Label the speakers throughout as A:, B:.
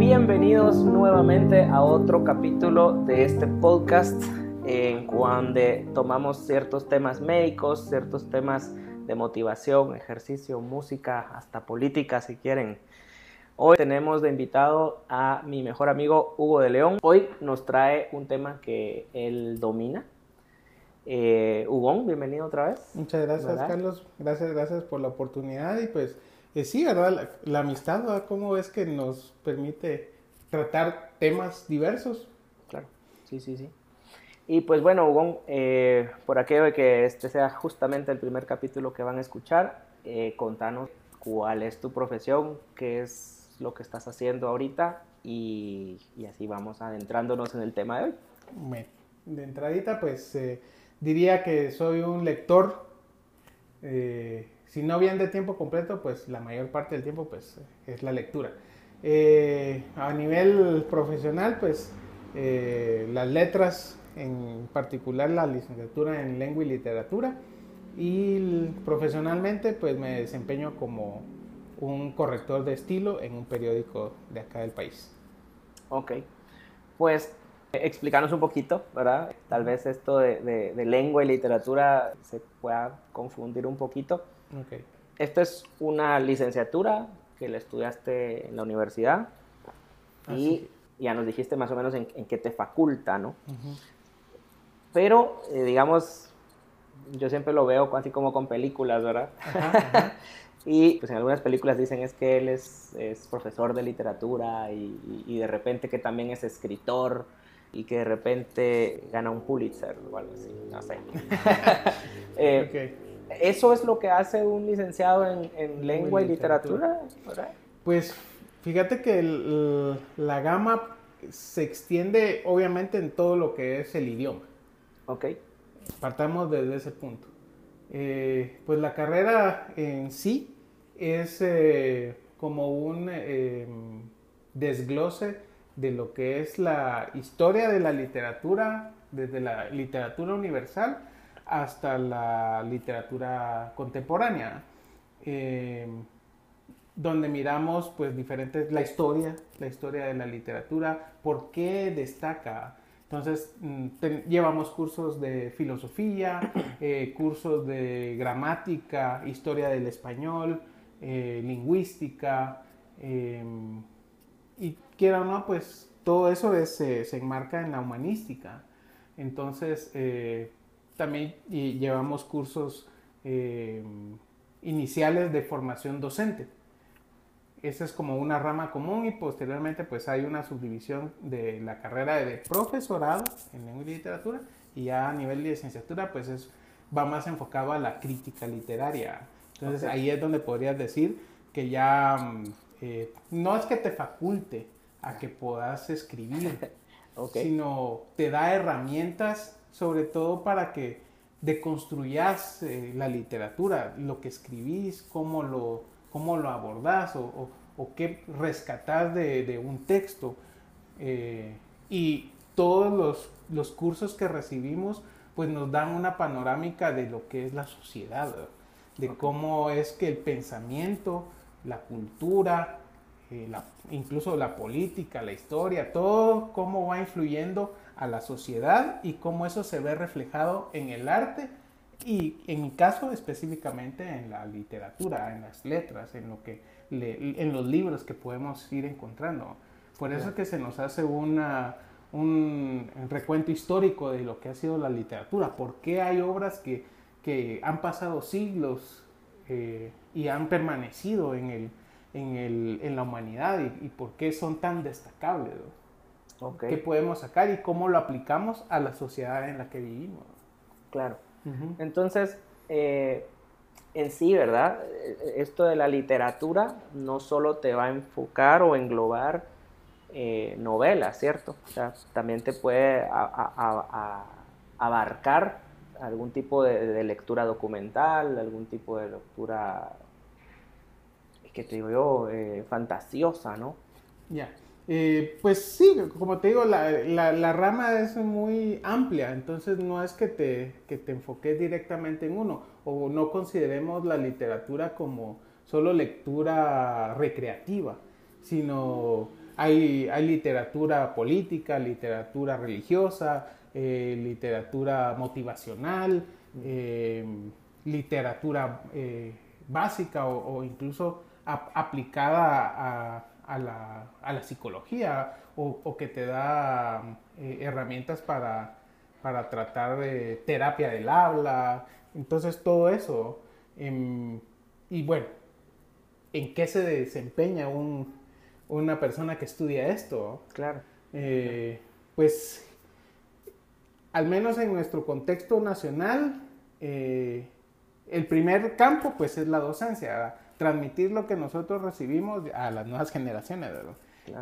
A: bienvenidos nuevamente a otro capítulo de este podcast en cuando tomamos ciertos temas médicos, ciertos temas de motivación, ejercicio, música, hasta política si quieren. Hoy tenemos de invitado a mi mejor amigo Hugo de León. Hoy nos trae un tema que él domina. Eh, Hugo, bienvenido otra vez.
B: Muchas gracias, Carlos. Gracias, gracias por la oportunidad y pues eh, sí, ¿verdad? La, amistad, ¿verdad? ¿Cómo es que nos permite tratar temas diversos?
A: Claro, sí, sí, sí. Y pues bueno, Hugo, eh, por aquello de que este sea justamente el primer capítulo que van a escuchar, eh, contanos cuál es tu profesión, qué es lo que estás haciendo ahorita y, y así vamos adentrándonos en el tema de hoy.
B: Bueno, de entradita pues diría que soy un lector si no bien de tiempo completo, pues la mayor parte del tiempo pues es la lectura. Eh, a nivel profesional, pues eh, las letras, en particular la licenciatura en lengua y literatura, y profesionalmente pues me desempeño como un corrector de estilo en un periódico de acá del país.
A: Ok, pues explícanos un poquito, ¿verdad? Tal vez esto de, de lengua y literatura se pueda confundir un poquito. Okay. Esta es una licenciatura que la estudiaste en la universidad ah, y ya nos dijiste más o menos en, qué te faculta, ¿no? Pero, eh, digamos, yo siempre lo veo así como con películas, ¿verdad? y pues en algunas películas dicen es que él es, profesor de literatura y, de repente que también es escritor y que de repente gana un Pulitzer o algo así, no sé. eh, ¿Eso es lo que hace un licenciado en, lengua y literatura?
B: Pues fíjate que la gama se extiende obviamente en todo lo que es el idioma.
A: Ok.
B: Partamos desde ese punto. Eh, pues la carrera en sí es eh, como un em, desglose de lo que es la historia de la literatura, desde la literatura universal hasta la literatura contemporánea, eh, donde miramos pues diferentes, la historia, la historia de la literatura, por qué destaca. Entonces, mm, llevamos cursos de filosofía, eh, cursos de gramática, historia del español, eh, lingüística, y quiera o no, pues todo eso se enmarca en la humanística. Entonces, también llevamos cursos eh, iniciales de formación docente. Esa es como una rama común y posteriormente pues hay una subdivisión de la carrera de profesorado en lengua y literatura y ya a nivel de licenciatura pues es, va más enfocado a la crítica literaria. Entonces ahí es donde podrías decir que ya mm, eh, no es que te faculte a que puedas escribir, sino te da herramientas sobre todo para que deconstruyas eh, la literatura, lo que escribís, cómo lo, cómo lo abordás o, o, qué rescatás de, un texto. Eh, y todos los, los, cursos que recibimos pues nos dan una panorámica de lo que es la sociedad, de cómo es que el pensamiento, la cultura, eh, incluso la política, la historia, todo cómo va influyendo a la sociedad y cómo eso se ve reflejado en el arte y en mi caso específicamente en la literatura, en las letras, en, lo que en los libros que podemos ir encontrando. Por eso es que se nos hace una, un recuento histórico de lo que ha sido la literatura, por qué hay obras que, que han pasado siglos eh, y han permanecido en, el, en, el, en la humanidad y, y, por qué son tan destacables qué podemos sacar y cómo lo aplicamos a la sociedad en la que vivimos.
A: Claro. Entonces, eh, en sí, ¿verdad? Esto de la literatura no solo te va a enfocar o englobar eh, novelas, ¿cierto? O sea, también te puede abarcar algún tipo de, lectura documental, algún tipo de lectura, que te digo yo, eh, fantasiosa, ¿no?
B: Ya. Eh, pues sí, como te digo, la, la, rama es muy amplia, entonces no es que te, que te enfoques directamente en uno, o no consideremos la literatura como solo lectura recreativa, sino hay, hay literatura política, literatura religiosa, eh, literatura motivacional, eh, literatura básica o, incluso aplicada a, la, psicología o, que te da herramientas para, para, tratar de terapia del habla. Entonces todo eso. Em, y bueno, ¿en qué se desempeña un, una persona que estudia esto?
A: Claro.
B: pues al menos en nuestro contexto nacional, eh, el primer campo pues es la docencia, transmitir lo que nosotros recibimos a las nuevas generaciones.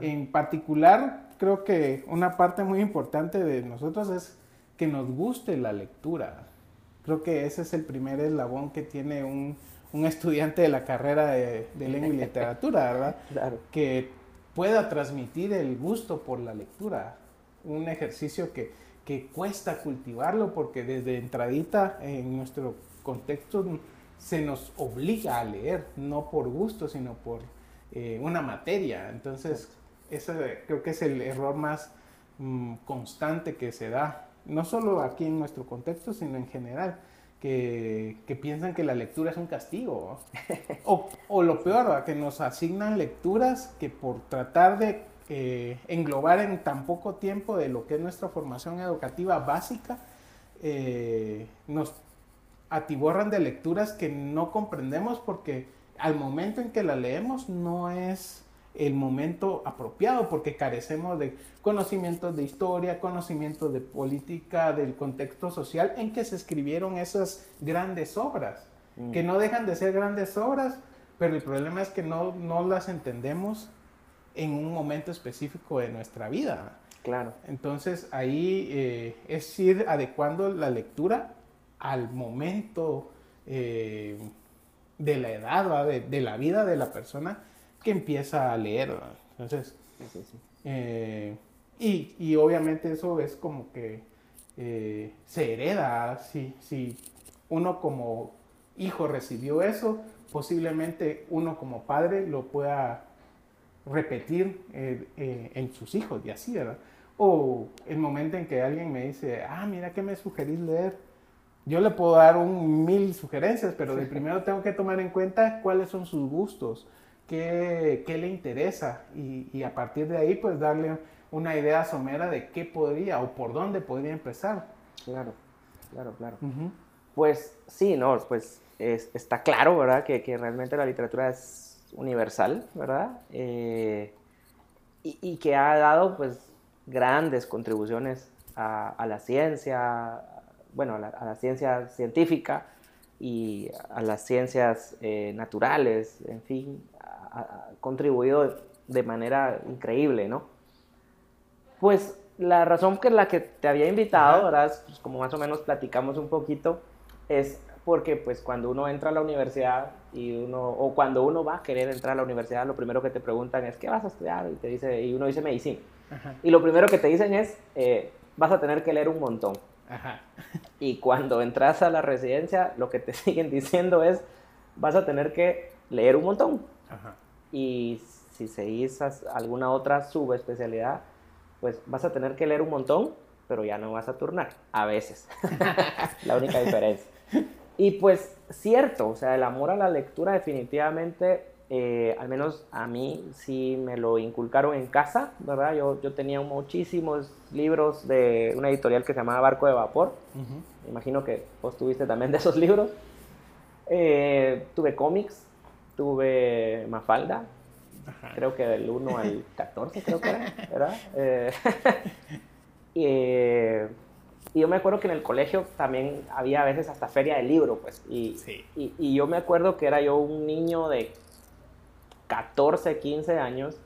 B: En particular, creo que una parte muy importante de nosotros es que nos guste la lectura. Creo que ese es el primer eslabón que tiene un, estudiante de la carrera de, lengua y literatura, ¿verdad? Que pueda transmitir el gusto por la lectura. Un ejercicio que, que cuesta cultivarlo porque desde entradita en nuestro contexto se nos obliga a leer, no por gusto, sino por eh, una materia. Entonces, ese creo que es el error más mm, constante que se da, no solo aquí en nuestro contexto, sino en general. Que, que piensan que la lectura es un castigo. o, o, lo peor, que nos asignan lecturas que por tratar de eh, englobar en tan poco tiempo de lo que es nuestra formación educativa básica, eh, nos atiborran de lecturas que no comprendemos porque al momento en que la leemos no es el momento apropiado porque carecemos de conocimientos de historia, conocimientos de política, del contexto social en que se escribieron esas grandes obras, mm. que no dejan de ser grandes obras, pero el problema es que no, no las entendemos en un momento específico de nuestra vida.
A: Claro.
B: Entonces ahí eh, es ir adecuando la lectura al momento eh, de la edad, de, la vida de la persona que empieza a leer. Entonces, eh, y, y, obviamente eso es como que se hereda. Si, si uno como hijo recibió eso, posiblemente uno como padre lo pueda repetir eh, eh, en sus hijos y así, ¿verdad? O el momento en que alguien me dice, ah, mira, ¿qué me sugerís leer? Yo le puedo dar un mil sugerencias, pero de primero tengo que tomar en cuenta cuáles son sus gustos, qué, qué le interesa y, y, a partir de ahí pues darle una idea somera de qué podría o por dónde podría empezar.
A: Claro, claro, claro. Pues sí, no, pues está claro, ¿verdad? Que, que realmente la literatura es universal, ¿verdad? Eh, y, que ha dado pues grandes contribuciones a, la ciencia, bueno, a la, ciencia científica y a las ciencias eh, naturales, en fin, ha, contribuido de manera increíble, ¿no? Pues la razón por la que te había invitado, ¿verdad? Pues, como más o menos platicamos un poquito, es porque pues cuando uno entra a la universidad y uno, o cuando uno va a querer entrar a la universidad, lo primero que te preguntan es, ¿qué vas a estudiar? Y, te dice, y uno dice medicina. Y lo primero que te dicen es, eh, vas a tener que leer un montón. Y cuando entras a la residencia, lo que te siguen diciendo es, vas a tener que leer un montón. Y si seguís alguna otra subespecialidad, pues vas a tener que leer un montón, pero ya no vas a turnar, a veces. la única diferencia. Y pues cierto, o sea, el amor a la lectura definitivamente, eh, al menos a mí sí me lo inculcaron en casa, ¿verdad? Yo, yo tenía muchísimos libros de una editorial que se llamaba Barco de Vapor. imagino que vos tuviste también de esos libros. Eh, tuve cómics, tuve Mafalda, creo que del 1 al 14 creo que era, ¿verdad? Eh, y y yo me acuerdo que en el colegio también había a veces hasta feria de libro, pues. Y, y, y, yo me acuerdo que era yo un niño de 14, 15 años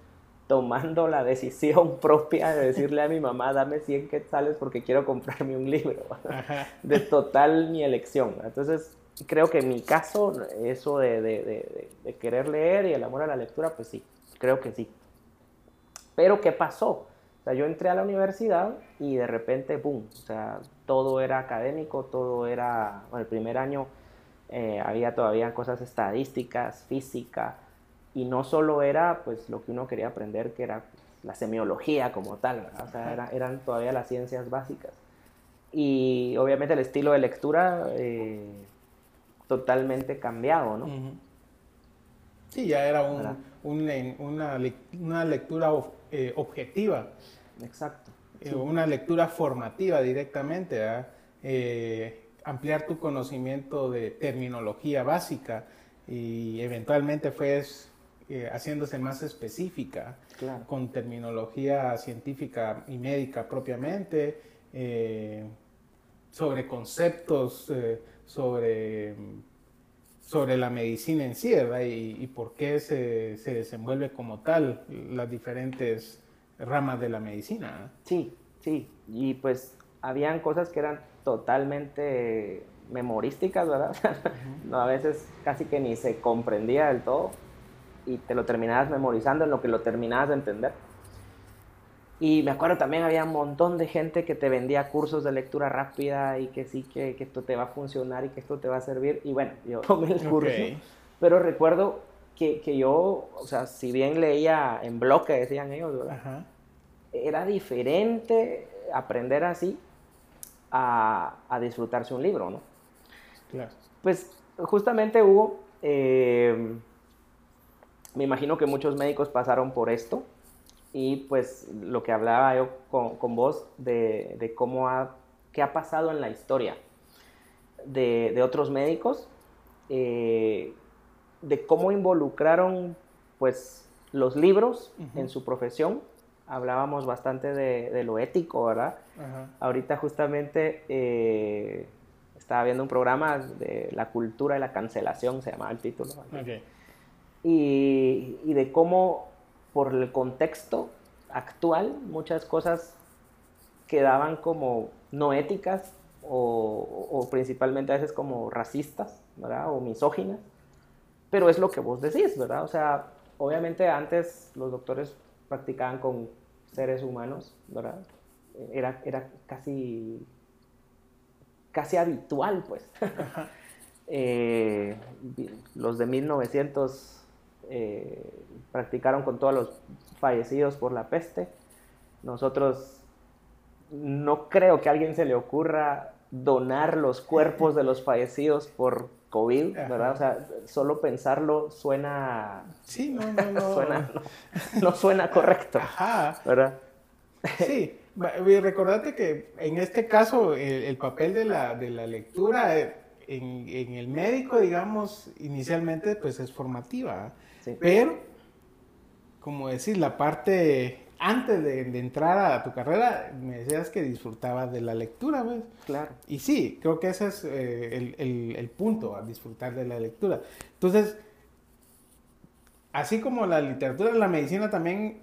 A: tomando la decisión propia de decirle a mi mamá, dame 100 quetzales porque quiero comprarme un libro. De total mi elección. Entonces, creo que en mi caso, eso de, de, de, de querer leer y el amor a la lectura, pues sí, creo que sí. Pero, ¿qué pasó? O sea, yo entré a la universidad y de repente, ¡boom! O sea, todo era académico, todo era, bueno, el primer año eh, había todavía cosas estadísticas, física, y no solo era pues lo que uno quería aprender, que era la semiología como tal, o sea, eran todavía las ciencias básicas. Y obviamente el estilo de lectura eh, totalmente cambiado, ¿no?
B: Sí, ya era un, una, una, lectura eh, objetiva.
A: Exacto.
B: Eh, una lectura formativa directamente, ampliar tu conocimiento de terminología básica y eventualmente fue haciéndose más específica con terminología científica y médica propiamente, sobre conceptos, eh, sobre, sobre la medicina en sí, ¿verdad? Y, por qué se, se, desenvuelve como tal las diferentes ramas de la medicina.
A: Sí, sí, y pues habían cosas que eran totalmente memorísticas, ¿verdad? a veces casi que ni se comprendía del todo y te lo terminabas memorizando en lo que lo terminabas de entender. Y me acuerdo también había un montón de gente que te vendía cursos de lectura rápida y que sí, que, que esto te va a funcionar y que esto te va a servir. Y bueno, yo tomé el curso. Pero recuerdo que, que, yo, o sea, si bien leía en bloque, decían ellos, ¿verdad? Era diferente aprender así a, a, disfrutarse un libro, ¿no?
B: Claro.
A: Pues justamente Hugo, eh, me imagino que muchos médicos pasaron por esto y pues lo que hablaba yo con, con vos de, de, cómo ha, qué ha pasado en la historia de, de otros médicos, eh, de cómo involucraron pues los libros en su profesión. Hablábamos bastante de, de lo ético, ¿verdad? Ahorita justamente eh, estaba viendo un programa de la cultura de la cancelación, se llamaba el título. Y, y de cómo por el contexto actual, muchas cosas quedaban como no éticas o, principalmente a veces como racistas, ¿verdad? O misóginas. Pero es lo que vos decís, ¿verdad? O sea, obviamente antes los doctores practicaban con seres humanos, ¿verdad? Era, era casi, casi habitual, pues. Eh, los de 1900 eh, practicaron con todos los fallecidos por la peste. Nosotros no creo que a alguien se le ocurra donar los cuerpos de los fallecidos por COVID, ¿verdad? O sea, solo pensarlo suena...
B: Sí, no, no, no.
A: suena, no, suena correcto,
B: Ajá.
A: ¿verdad?
B: Sí, recordate que en este caso el, papel de la, de la lectura eh, en, en, el médico, digamos, inicialmente pues es formativa. Pero, como decir, la parte antes de, entrar a tu carrera, me decías que disfrutabas de la lectura, ¿ves?
A: Claro.
B: Y sí, creo que ese es eh, el, punto, a disfrutar de la lectura. Entonces, así como la literatura, la medicina también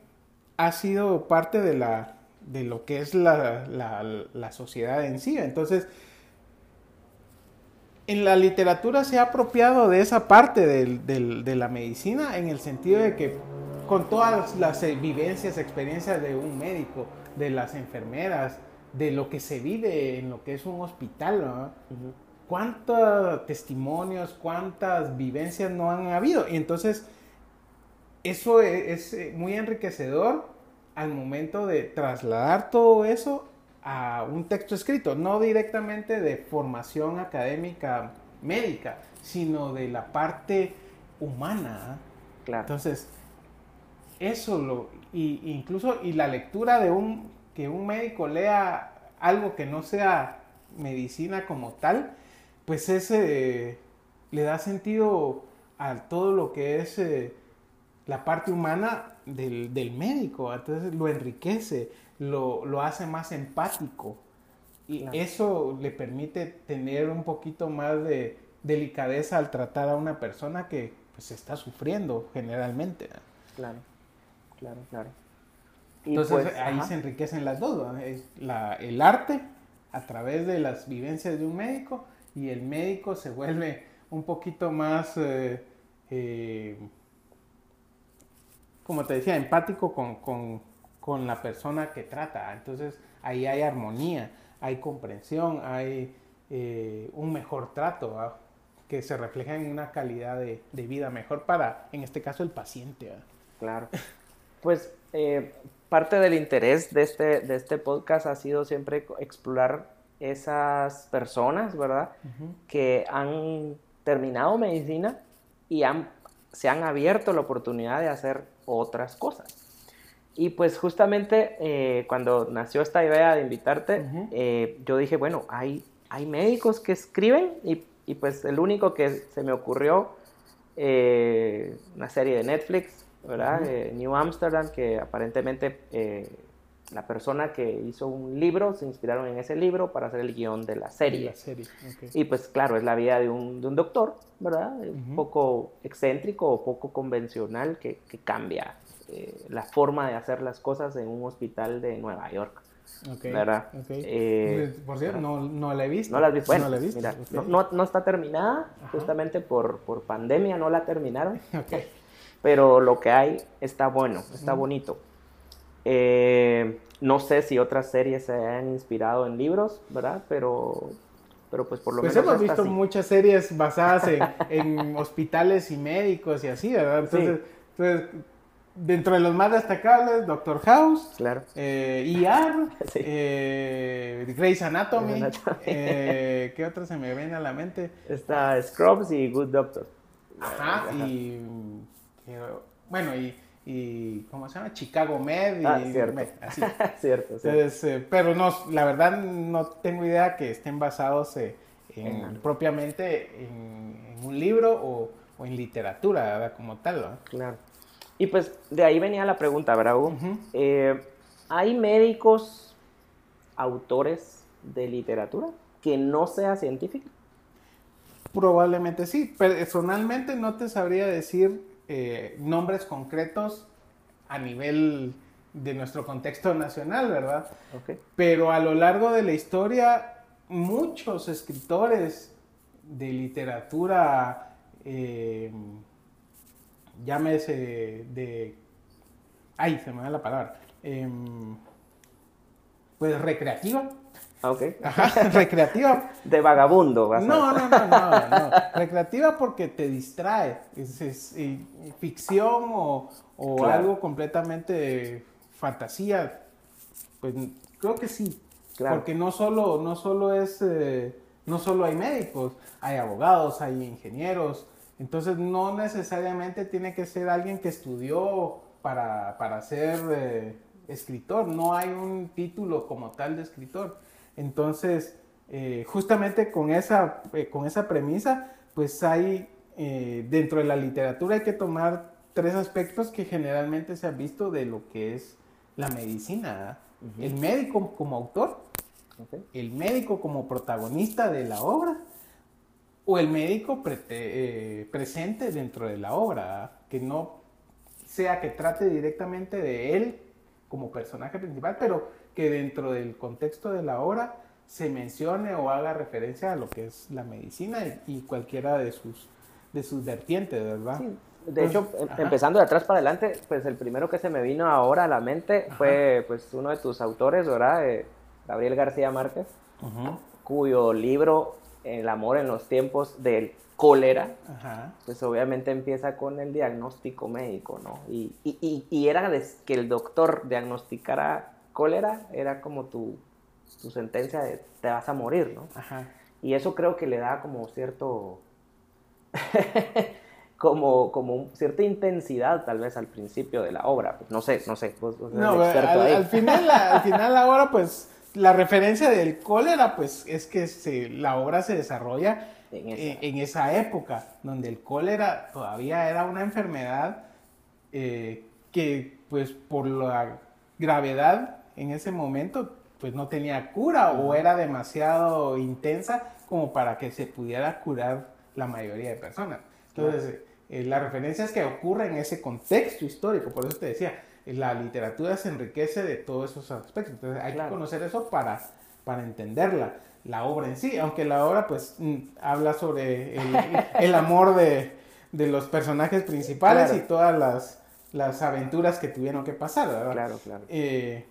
B: ha sido parte de, la, de lo que es la, la sociedad en sí. Entonces, en la literatura se ha apropiado de esa parte de la medicina en el sentido de que con todas las vivencias, experiencias de un médico, de las enfermeras, de lo que se vive en lo que es un hospital, ¿cuántos testimonios, cuántas vivencias no han habido? Y entonces, eso e, es muy enriquecedor al momento de trasladar todo eso a un texto escrito, no directamente de formación académica médica, sino de la parte humana.
A: Claro.
B: Entonces, eso lo, y, incluso, y la lectura de un, que un médico lea algo que no sea medicina como tal, pues ese le da sentido a todo lo que es eh, la parte humana del, del médico, entonces lo enriquece lo, hace más empático. Y eso le permite tener un poquito más de delicadeza al tratar a una persona que pues está sufriendo generalmente.
A: Claro, claro, claro.
B: Entonces pues, ahí se enriquecen las dos, el arte a través de las vivencias de un médico y el médico se vuelve un poquito más, eh, eh, como te decía, empático con, con la persona que trata. Entonces ahí hay armonía, hay comprensión, hay eh, un mejor trato que se refleja en una calidad de, vida mejor para, en este caso, el paciente.
A: Claro. Pues eh, parte del interés de este, de este podcast ha sido siempre explorar esas personas, ¿verdad? Que han terminado medicina y han, se han abierto la oportunidad de hacer otras cosas. Y pues justamente eh, cuando nació esta idea de invitarte, eh, yo dije, bueno, hay, hay médicos que escriben y, y, pues el único que se me ocurrió, eh, una serie de Netflix, ¿verdad? New Amsterdam, que aparentemente la persona que hizo un libro se inspiraron en ese libro para hacer el guion de la serie. Y pues claro, es la vida de un, de un doctor, ¿verdad? Un poco excéntrico o poco convencional que, que cambia eh, la forma de hacer las cosas en un hospital de Nueva York. ¿Verdad?
B: Eh, por cierto, no, no, la he visto.
A: No la has visto. Bueno, no, la he visto. Mira, no, no, está terminada, justamente por, por pandemia no la terminaron. Pero lo que hay está bueno, está bonito. Eh, no sé si otras series se han inspirado en libros, ¿verdad? Pero, pero pues por lo
B: pues
A: menos.
B: Pues hemos visto muchas series basadas en, en, hospitales y médicos y así, ¿verdad? Entonces, entonces, dentro de los más destacables, Doctor House,
A: claro.
B: eh, ER, sí. eh, Grey's Anatomy, eh, ¿qué otras se me viene a la mente?
A: Está Scrubs y Good Doctor.
B: Ajá, Ajá. y bueno, y y ¿cómo se llama? Chicago Med y
A: ah, cierto.
B: así.
A: cierto,
B: Entonces, eh, pero no, la verdad no tengo idea que estén basados en, propiamente en, en, un libro o, o en literatura, ¿verdad? Como tal.
A: Claro. Y pues de ahí venía la pregunta, ¿verdad, Hugo? Uh -huh. eh, ¿Hay médicos, autores de literatura que no sea científica?
B: Probablemente sí. Personalmente no te sabría decir eh, nombres concretos a nivel de nuestro contexto nacional, ¿verdad?
A: Okay.
B: Pero a lo largo de la historia, muchos escritores de literatura, eh, llámese de... Ay, se me da la palabra. Eh, pues recreativa,
A: Ok.
B: Ajá, recreativa.
A: De vagabundo, vas
B: no, no, no, no, no. Recreativa porque te distrae. Es, es, es ficción o, o claro. algo completamente fantasía. Pues creo que sí. Claro. Porque no solo, no solo es, eh, no solo hay médicos, hay abogados, hay ingenieros. Entonces no necesariamente tiene que ser alguien que estudió para, para ser eh, escritor. No hay un título como tal de escritor. Entonces, eh, justamente con esa, eh, con esa premisa, pues hay, dentro de la literatura hay que tomar tres aspectos que generalmente se han visto de lo que es la medicina. Uh -huh. El médico como autor, okay. el médico como protagonista de la obra, o el médico pre eh, presente dentro de la obra, que no sea que trate directamente de él como personaje principal, pero que dentro del contexto de la obra se mencione o haga referencia a lo que es la medicina y, y cualquiera de sus, de sus vertientes, ¿verdad? Sí.
A: De hecho, ajá. empezando de atrás para adelante, pues el primero que se me vino ahora a la mente ajá. fue pues uno de tus autores, ¿verdad? Eh, Gabriel García Márquez, ajá. cuyo libro El amor en los tiempos del cólera, pues obviamente empieza con el diagnóstico médico, ¿no? Y, y, y, era que el doctor diagnosticara cólera, era como tu, tu sentencia de te vas a morir, ¿no? Y eso creo que le da como cierto... como, como cierta intensidad tal vez al principio de la obra. Pues no sé, no sé, vos, vos
B: no, al, al, final, la, al final la obra, pues la referencia del cólera, pues es que se, la obra se desarrolla en esa. En, en esa. época, donde el cólera todavía era una enfermedad eh, que, pues por la gravedad en ese momento, pues no tenía cura o era demasiado intensa como para que se pudiera curar la mayoría de personas. Entonces, eh, la referencia es que ocurre en ese contexto histórico, por eso te decía, la literatura se enriquece de todos esos aspectos, entonces hay claro. que conocer eso para, para entenderla, la obra en sí, aunque la obra pues mm, habla sobre el, el amor de, de, los personajes principales claro. y todas las, las, aventuras que tuvieron que pasar, ¿verdad?
A: Claro, claro.
B: Eh,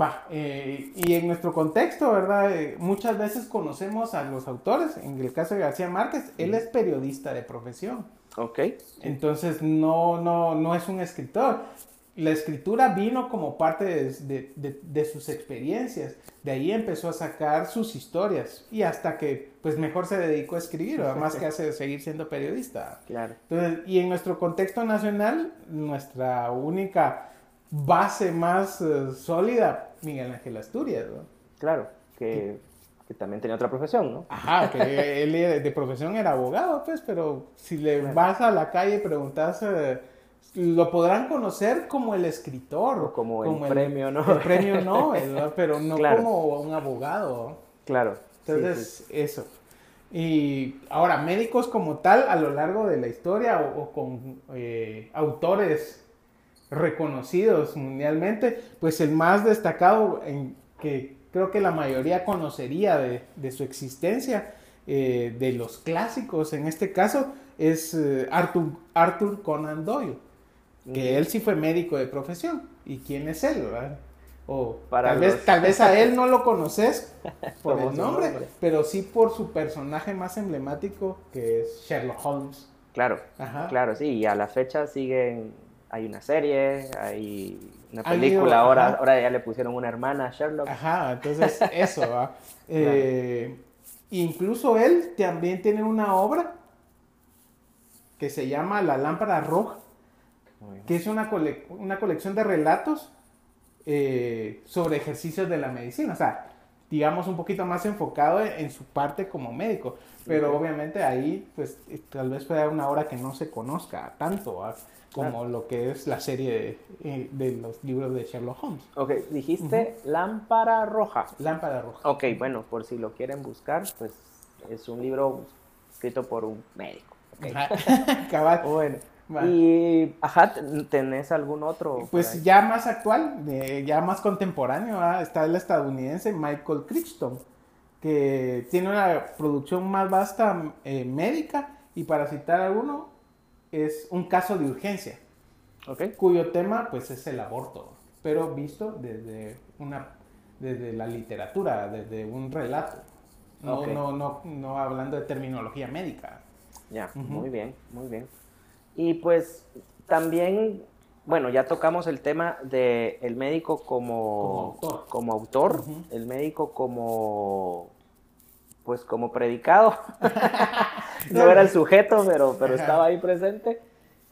B: Va, eh, y en nuestro contexto, ¿verdad? Eh, muchas veces conocemos a los autores, en el caso de García Márquez, él es periodista de profesión.
A: Ok.
B: Entonces no, no, no es un escritor. La escritura vino como parte de, de- de- de sus experiencias. De ahí empezó a sacar sus historias. Y hasta que, pues mejor se dedicó a escribir, ¿verdad? más que a se- seguir siendo periodista.
A: Claro.
B: Entonces, y en nuestro contexto nacional, nuestra única base más eh, sólida, Miguel Ángel Asturias, ¿no?
A: Claro. Que, que también tenía otra profesión, ¿no?
B: Ajá, que él de profesión era abogado, pues, pero si le
A: Claro.
B: vas a la calle y preguntas, eh, lo podrán conocer como el escritor.
A: O como el premio
B: El
A: Nobel.
B: premio ¿no? pero no
A: Claro.
B: como un abogado.
A: Claro. Sí,
B: Entonces,
A: sí.
B: eso. Y ahora, médicos como tal, a lo largo de la historia o, o con eh, autores reconocidos mundialmente, pues el más destacado en que creo que la mayoría conocería de, de su existencia, eh, de los clásicos en este caso, es eh, Arthur, Arthur Conan Doyle, que él sí fue médico de profesión. ¿Y quién es él, verdad? O
A: Para
B: tal,
A: los-
B: vez, tal vez a él no lo conoces por el nombre,
A: nombre.
B: pero sí por su personaje más emblemático, que es Sherlock Holmes.
A: Claro.
B: Ajá.
A: Claro, sí. Y a la fecha siguen. Hay una serie, hay una película. ahora,
B: ajá.
A: ahora ya le pusieron una hermana a Sherlock.
B: Ajá, entonces eso, ¿va? Eh, incluso él también tiene una obra que se llama La lámpara roja, que es una, cole- una colección de relatos eh, sobre ejercicios de la medicina, o sea, digamos un poquito más enfocado en, en su parte como médico, pero obviamente ahí pues eh, tal vez fuera una obra que no se conozca tanto como
A: Claro.
B: lo que es la serie de, eh, de los libros de Sherlock Holmes.
A: Ok, dijiste lámpara roja.
B: Lámpara roja.
A: Ok, bueno, por si lo quieren buscar, pues es un libro escrito por un médico. ok.
B: Ajá. Cabal.
A: Bueno, Y ajá, ¿ten- ¿tenés algún otro?
B: Pues ya más actual, ya más contemporáneo, ¿verdad? está el estadounidense Michael Crichton, que tiene una producción más vasta eh, médica y para citar alguno, es un caso de urgencia, cuyo tema pues es el aborto, pero visto desde, una, desde la literatura, desde un relato, no,
A: Ok.
B: no, no, no hablando de terminología médica.
A: ya, muy bien, muy bien. Y pues también, bueno, ya tocamos el tema de el médico como,
B: Como autor.
A: como autor,
B: Ujú.
A: el médico como, pues como predicado. no era el sujeto, pero, pero estaba ahí presente.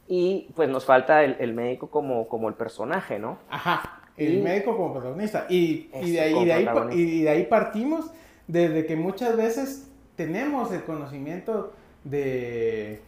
A: Y pues nos falta el, el médico como, como el personaje, ¿no?
B: Ajá, el
A: Y-
B: médico como protagonista. Y, y de ahí,
A: como
B: de ahí, y de ahí partimos desde que muchas veces tenemos el conocimiento de,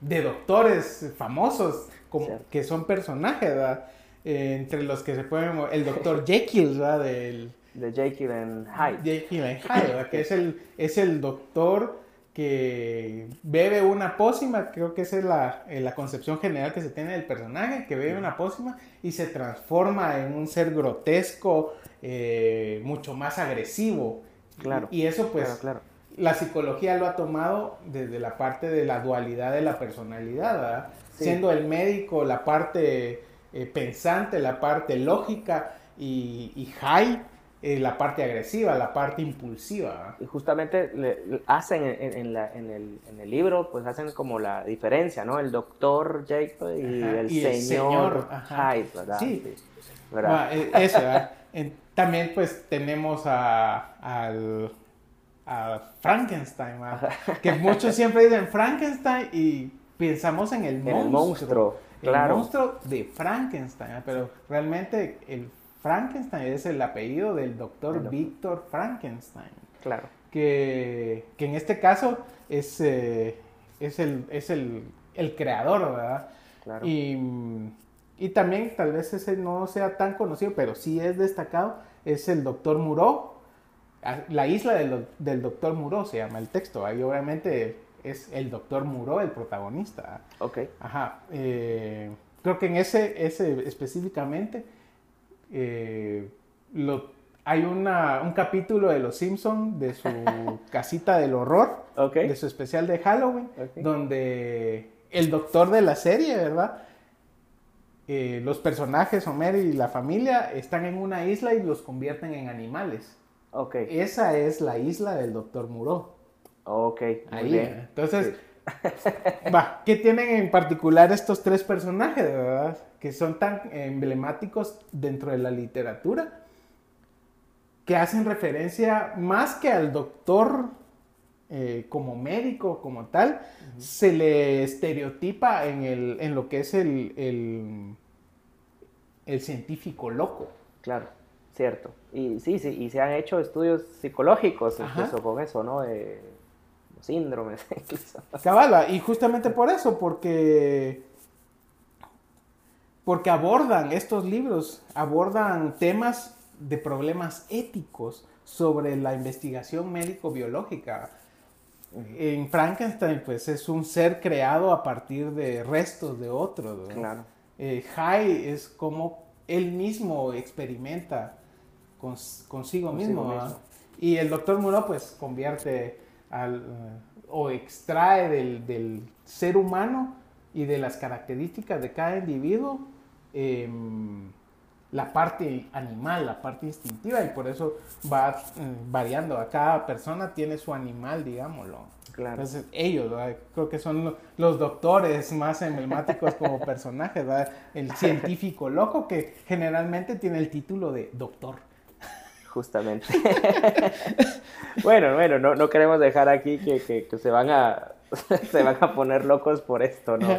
B: de doctores famosos como,
A: Cierto.
B: que son personajes, ¿verdad? Eh, entre los que se pueden... El doctor Jekyll, ¿verdad? Del,
A: De Jekyll and Hyde.
B: Jekyll and Hyde, ¿verdad? Que es el, es el doctor que bebe una pócima, creo que esa es la, eh, la concepción general que se tiene del personaje, que bebe una pócima y se transforma en un ser grotesco, eh, mucho más agresivo.
A: Claro,
B: Y, y eso pues
A: claro, claro.
B: La psicología lo ha tomado desde la parte de la dualidad de la personalidad, ¿verdad?
A: Sí.
B: Siendo el médico la parte eh, pensante, la parte lógica y, y Hyde eh, la parte agresiva, la parte impulsiva. ¿verdad?
A: Y justamente le- hacen en, la- en el, en el libro, pues hacen como la diferencia, ¿no? El doctor Jacob y,
B: Ajá,
A: el,
B: y el
A: señor
B: ajá.
A: Hyde, ¿verdad?
B: Sí.
A: ¿verdad?
B: Ah, eh, eso, ¿verdad? También pues tenemos a, al, a Frankenstein, ¿verdad? que muchos siempre dicen Frankenstein y pensamos en el
A: En
B: monstruo.
A: el monstruo,
B: El
A: claro.
B: monstruo de Frankenstein, ¿verdad? pero realmente el Frankenstein es el apellido del doctor
A: doctor.
B: Víctor Frankenstein,
A: Claro.
B: que, que en este caso es, eh, es, el, es el, el creador, ¿verdad?
A: Claro.
B: Y, y también, tal vez ese no sea tan conocido, pero sí es destacado, es el doctor Muró. Ah, La isla del, del doctor Muró se llama el texto. Ahí obviamente es el doctor Muró el protagonista.
A: Ok.
B: Ajá. eh, creo que en ese, ese específicamente eh, lo, hay una, un capítulo de Los Simpson de su casita del horror de su especial de Halloween, donde el doctor de la serie, ¿verdad? Eh, los personajes, Homer y la familia, están en una isla y los convierten en animales.
A: Ok.
B: Esa es la isla del doctor Muró.
A: Ok. Muy
B: Ahí,
A: bien.
B: ¿eh? Entonces,
A: Sí.
B: Va, ¿qué tienen en particular estos tres personajes, verdad? Que son tan emblemáticos dentro de la literatura, que hacen referencia más que al doctor eh, como médico, como tal, se le estereotipa en, el, en lo que es el, el, el científico loco.
A: Claro, cierto. Y sí, sí, y se han hecho estudios psicológicos incluso con eso, ¿no? De síndromes.
B: Cabala, y justamente por eso, porque porque abordan estos libros, abordan temas de problemas éticos sobre la investigación médico-biológica. En Frankenstein, pues es un ser creado a partir de restos de otros. Claro. Eh, es como él mismo experimenta consigo, mismo. Y el doctor Muro, pues convierte al, o extrae del, del, ser humano y de las características de cada individuo em, la parte animal, la parte instintiva, y por eso va mm, variando. A cada persona tiene su animal, digámoslo. Claro. Entonces, ellos, creo que son los doctores más emblemáticos como personajes, el científico loco que generalmente tiene el título de doctor.
A: Justamente. bueno, bueno, no, no, queremos dejar aquí que, que, se, van a, se van a poner locos por esto, ¿no?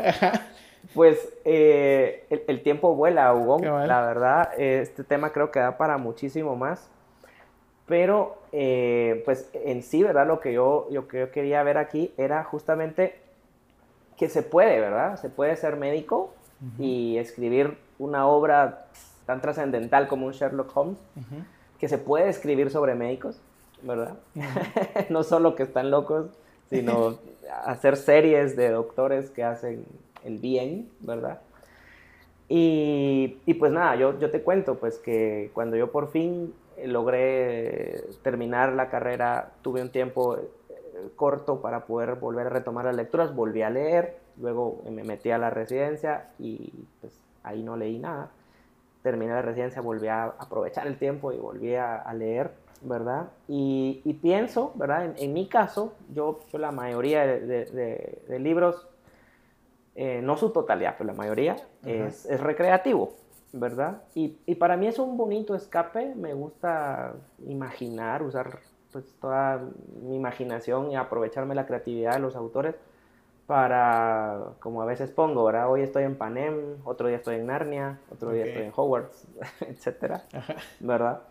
A: Pues eh, el, tiempo vuela, Hugo. La verdad, este tema creo que da para muchísimo más. Pero, eh, pues en sí, ¿verdad? Lo que yo, yo, yo quería ver aquí era justamente que se puede, ¿verdad? Se puede ser médico y escribir una obra tan trascendental como un Sherlock Holmes, que se puede escribir sobre médicos, ¿verdad? no solo que están locos, sino hacer series de doctores que hacen el bien, ¿verdad? Y, pues nada, yo, yo te cuento pues que cuando yo por fin logré terminar la carrera, tuve un tiempo eh, corto para poder volver a retomar las lecturas, volví a leer, luego me metí a la residencia y pues ahí no leí nada. Terminé la residencia, volví a aprovechar el tiempo y volví a, leer, ¿verdad? Y, pienso, ¿verdad? En, mi caso, yo, yo la mayoría de libros eh, no su totalidad, pero la mayoría, es, recreativo, ¿verdad? Y, para mí es un bonito escape, me gusta imaginar, usar pues toda mi imaginación y aprovecharme la creatividad de los autores para, como a veces pongo, ¿verdad? Hoy estoy en Panem, otro día estoy en Narnia, otro día estoy en Hogwarts, etcétera, ¿verdad?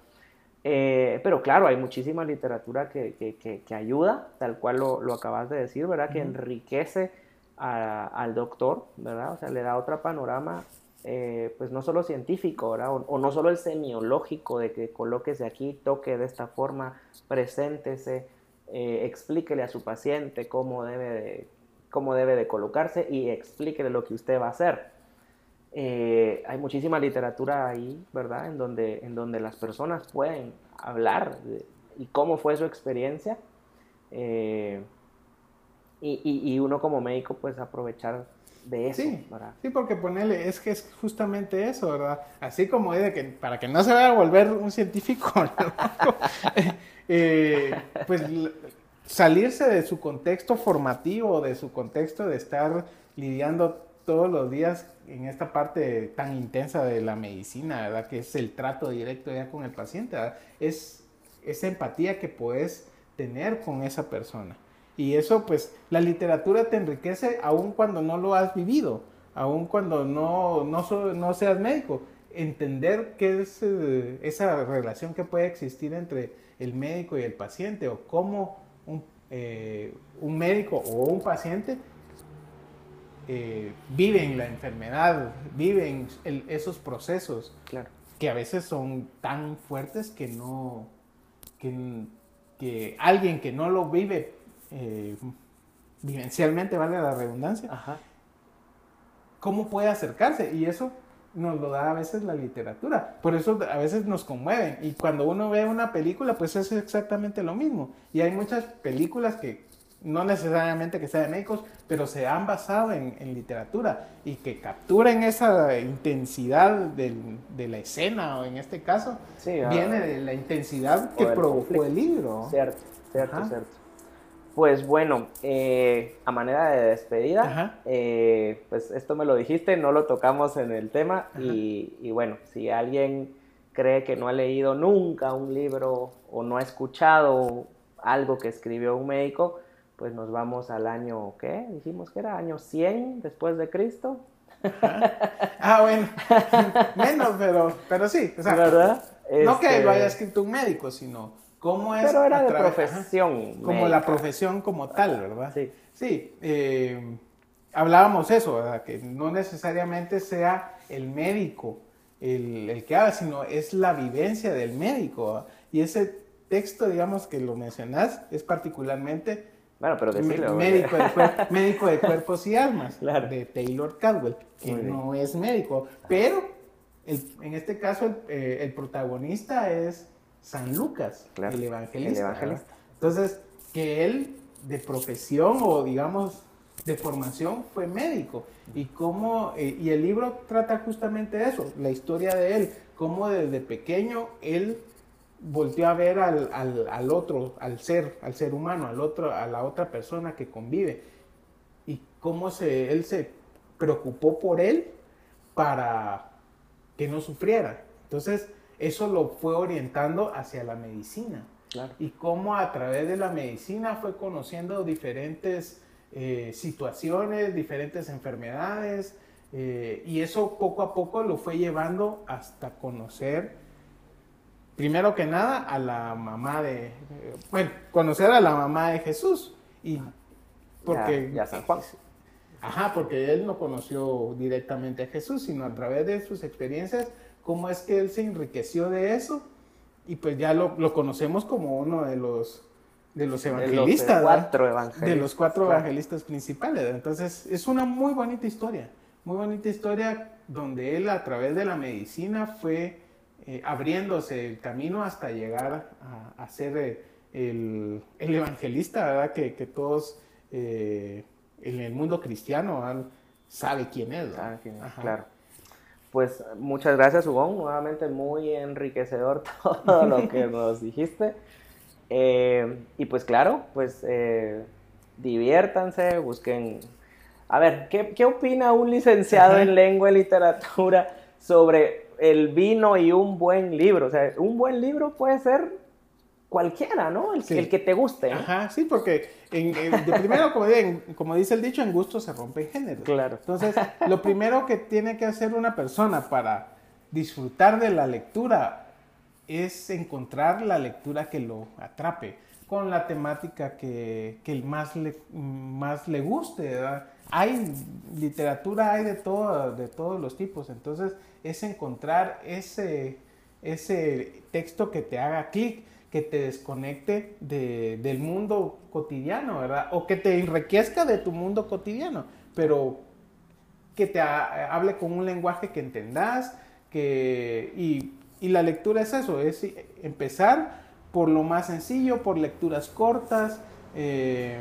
A: Eh, pero claro, hay muchísima literatura que, ayuda, tal cual lo, acabas de decir, ¿verdad? Que enriquece al doctor, ¿verdad? O sea, le da otro panorama, eh, pues no solo científico, ¿verdad? O, no solo el semiológico de que colóquese aquí, toque de esta forma, preséntese, eh, explíquele a su paciente cómo debe, de, cómo debe de colocarse y explíquele lo que usted va a hacer. Eh, hay muchísima literatura ahí, ¿verdad? En donde, en donde las personas pueden hablar de, y cómo fue su experiencia. Y, y, uno como médico, pues aprovechar de eso.
B: Sí, sí, porque ponerle, es que es justamente eso, ¿verdad? Así como de que para que no se vaya a volver un científico, eh, pues salirse de su contexto formativo, de su contexto de estar lidiando todos los días en esta parte tan intensa de la medicina, ¿verdad? Que es el trato directo ya con el paciente, ¿verdad? Es esa empatía que puedes tener con esa persona. Y eso, pues, la literatura te enriquece aun cuando no lo has vivido, aun cuando no, no, seas médico. Entender qué es eh, esa relación que puede existir entre el médico y el paciente, o cómo un, eh, médico o un paciente eh, viven la enfermedad, viven esos procesos claro. que a veces son tan fuertes que no, que, que alguien que no lo vive eh, vivencialmente, vale la redundancia, ¿cómo puede acercarse? Y eso nos lo da a veces la literatura. Por eso a veces nos conmueven. Y cuando uno ve una película, pues es exactamente lo mismo. Y hay muchas películas que no necesariamente que sean de médicos, pero se han basado en, literatura y que capturen esa intensidad de la escena, o en este caso, viene de la intensidad que provocó el libro.
A: Cierto, cierto, cierto. Pues bueno, eh, a manera de despedida, eh, pues esto me lo dijiste, no lo tocamos en el tema y, y, bueno, si alguien cree que no ha leído nunca un libro o no ha escuchado algo que escribió un médico, pues nos vamos al año, ¿qué? Dijimos que era año 100 después de Cristo.
B: Ah, bueno, menos, pero, pero sí. O sea,
A: ¿verdad?
B: No que
A: Este,
B: lo haya escrito un médico, sino cómo es...
A: Pero era de profesión.
B: Ajá, como la profesión como tal, ¿verdad?
A: Sí.
B: Sí, eh, hablábamos eso, ¿verdad? Que no necesariamente sea el médico el, el que haga, sino es la vivencia del médico. ¿verdad? Y ese texto, digamos, que lo mencionás, es particularmente
A: Bueno, pero decirlo.
B: médico, de médico de cuerpos y almas,
A: Claro.
B: de Taylor Caldwell, que
A: Muy bien.
B: no es médico, pero el- en este caso el, eh, el protagonista es San Lucas,
A: Claro,
B: el evangelista.
A: el evangelista.
B: ¿verdad? Entonces, que él de profesión o digamos de formación fue médico y cómo eh, y el libro trata justamente eso, la historia de él, cómo desde pequeño él volteó a ver al, al- al otro, al ser, al ser humano, al otro, a la otra persona que convive y cómo se, él se preocupó por él para que no sufriera. Entonces, eso lo fue orientando hacia la medicina
A: Claro.
B: y cómo a través de la medicina fue conociendo diferentes eh, situaciones, diferentes enfermedades, eh, y eso poco a poco lo fue llevando hasta conocer, primero que nada, a la mamá de, eh, bueno, conocer a la mamá de Jesús, y porque...
A: Ya, ya San Juan.
B: Ajá, porque él no conoció directamente a Jesús, sino a través de sus experiencias, cómo es que él se enriqueció de eso, y pues ya lo, lo conocemos como uno de los, de los
A: De los
B: evangelistas,
A: cuatro evangelistas.
B: de los cuatro
A: Claro.
B: evangelistas principales. Entonces, es una muy bonita historia, muy bonita historia donde él a través de la medicina fue eh, abriéndose el camino hasta llegar a, a ser eh, el, el evangelista, ¿verdad? Que, que todos eh, en el mundo cristiano ¿verdad? sabe quién es. ¿verdad?
A: Ah, quién es,
B: Ajá.
A: Claro. Pues muchas gracias, Hugo. Nuevamente muy enriquecedor todo lo que nos dijiste. Eh, y pues claro, pues eh, diviértanse, busquen... A ver, ¿qué, qué opina un licenciado
B: Ajá.
A: en lengua y literatura sobre el vino y un buen libro? O sea, un buen libro puede ser cualquiera, ¿no? El,
B: Sí.
A: el que te guste.
B: Ajá, sí, porque en- en- de primero, como, dice el dicho, en gusto se rompen géneros.
A: Claro.
B: Entonces, lo primero que tiene que hacer una persona para disfrutar de la lectura es encontrar la lectura que lo atrape, con la temática que, que más, le, más le guste. ¿verdad? Hay literatura, hay de, todo, de todos los tipos, entonces es encontrar ese, ese texto que te haga clic, que te desconecte de- del mundo cotidiano, ¿verdad? O que te enriquezca de tu mundo cotidiano, pero que te ha- hable con un lenguaje que entendas, que, y, y la lectura es eso, es empezar por lo más sencillo, por lecturas cortas, eh,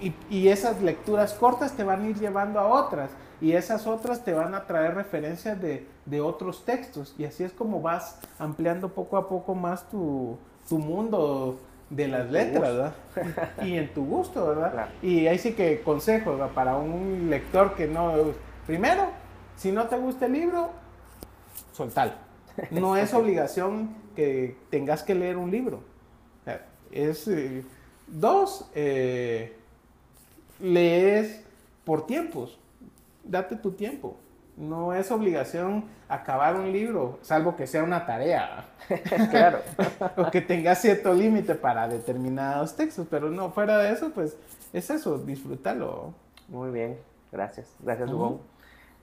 B: y, y esas lecturas cortas te van a ir llevando a otras, y esas otras te van a traer referencias de, de otros textos, y así es como vas ampliando poco a poco más tu, tu mundo de las letras, ¿verdad? Y en tu gusto, ¿verdad?
A: Claro.
B: Y ahí sí que consejo ¿verdad? para un lector que no... Primero, si no te gusta el libro, soltalo. No es obligación que tengas que leer un libro. Es... eh, dos, eh, lees por tiempos. Date tu tiempo. No es obligación acabar un libro, salvo que sea una tarea.
A: claro.
B: o que tengas cierto límite para determinados textos, pero no, fuera de eso, pues es eso, disfrútalo.
A: Muy bien, gracias. Gracias,
B: Ujú.
A: Hugo.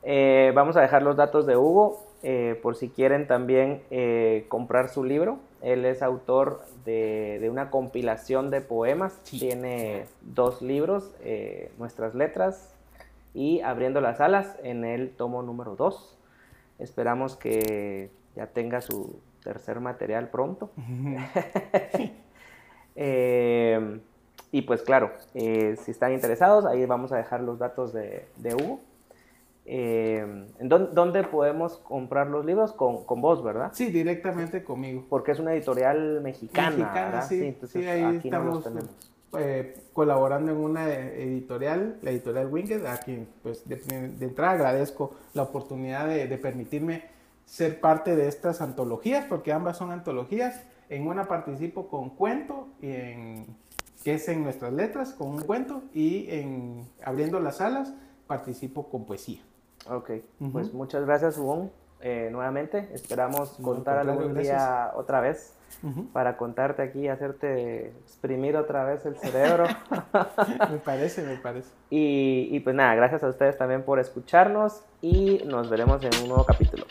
A: Eh, vamos a dejar los datos de Hugo eh, por si quieren también eh, comprar su libro. Él es autor de, de una compilación de poemas.
B: Sí.
A: Tiene dos libros, eh, Nuestras Letras y Abriendo las Alas, en el tomo número 2. Esperamos que ya tenga su tercer material pronto. Eh, y pues claro, eh, si están interesados, ahí vamos a dejar los datos de, de Hugo. Eh, ¿en dónde, podemos comprar los libros? Con, con vos, ¿verdad?
B: Sí, directamente conmigo.
A: Porque es una editorial mexicana.
B: Mexicana,
A: ¿verdad?
B: sí,
A: entonces
B: sí, ahí
A: aquí no los
B: estamos
A: tenemos.
B: Eh, colaborando en una editorial, la editorial Winged, a quien pues de, entrada agradezco la oportunidad de, de, permitirme ser parte de estas antologías, porque ambas son antologías. En una participo con cuento, y en, que es en nuestras letras, con un cuento, y en Abriendo las Alas participo con poesía.
A: Ok, pues muchas gracias, Hugo, eh, nuevamente. Esperamos contar algún día otra vez para contarte aquí, hacerte exprimir otra vez el cerebro.
B: me parece, me parece.
A: Y, y pues nada, gracias a ustedes también por escucharnos y nos veremos en un nuevo capítulo.